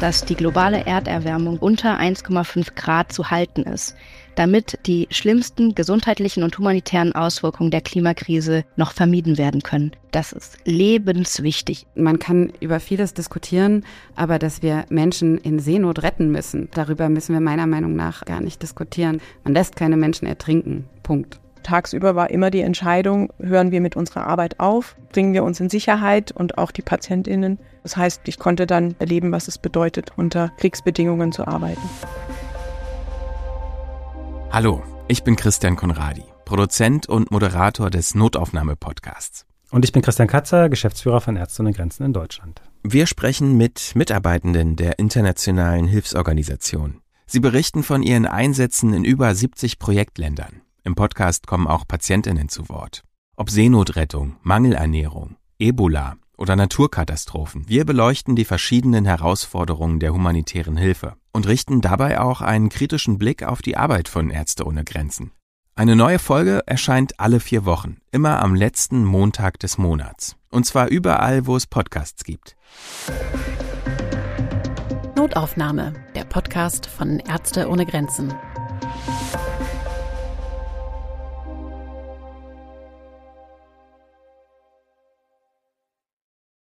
dass die globale Erderwärmung unter 1,5 Grad zu halten ist, damit die schlimmsten gesundheitlichen und humanitären Auswirkungen der Klimakrise noch vermieden werden können. Das ist lebenswichtig. Man kann über vieles diskutieren, aber dass wir Menschen in Seenot retten müssen, darüber müssen wir meiner Meinung nach gar nicht diskutieren. Man lässt keine Menschen ertrinken. Punkt. Tagsüber war immer die Entscheidung, hören wir mit unserer Arbeit auf, bringen wir uns in Sicherheit und auch die Patientinnen. Das heißt, ich konnte dann erleben, was es bedeutet, unter Kriegsbedingungen zu arbeiten. Hallo, ich bin Christian Konradi, Produzent und Moderator des Notaufnahme-Podcasts. Und ich bin Christian Katzer, Geschäftsführer von Ärzte ohne Grenzen in Deutschland. Wir sprechen mit Mitarbeitenden der internationalen Hilfsorganisation. Sie berichten von ihren Einsätzen in über 70 Projektländern. Im Podcast kommen auch Patientinnen zu Wort. Ob Seenotrettung, Mangelernährung, Ebola oder Naturkatastrophen, wir beleuchten die verschiedenen Herausforderungen der humanitären Hilfe und richten dabei auch einen kritischen Blick auf die Arbeit von Ärzte ohne Grenzen. Eine neue Folge erscheint alle vier Wochen, immer am letzten Montag des Monats. Und zwar überall, wo es Podcasts gibt. Notaufnahme, der Podcast von Ärzte ohne Grenzen.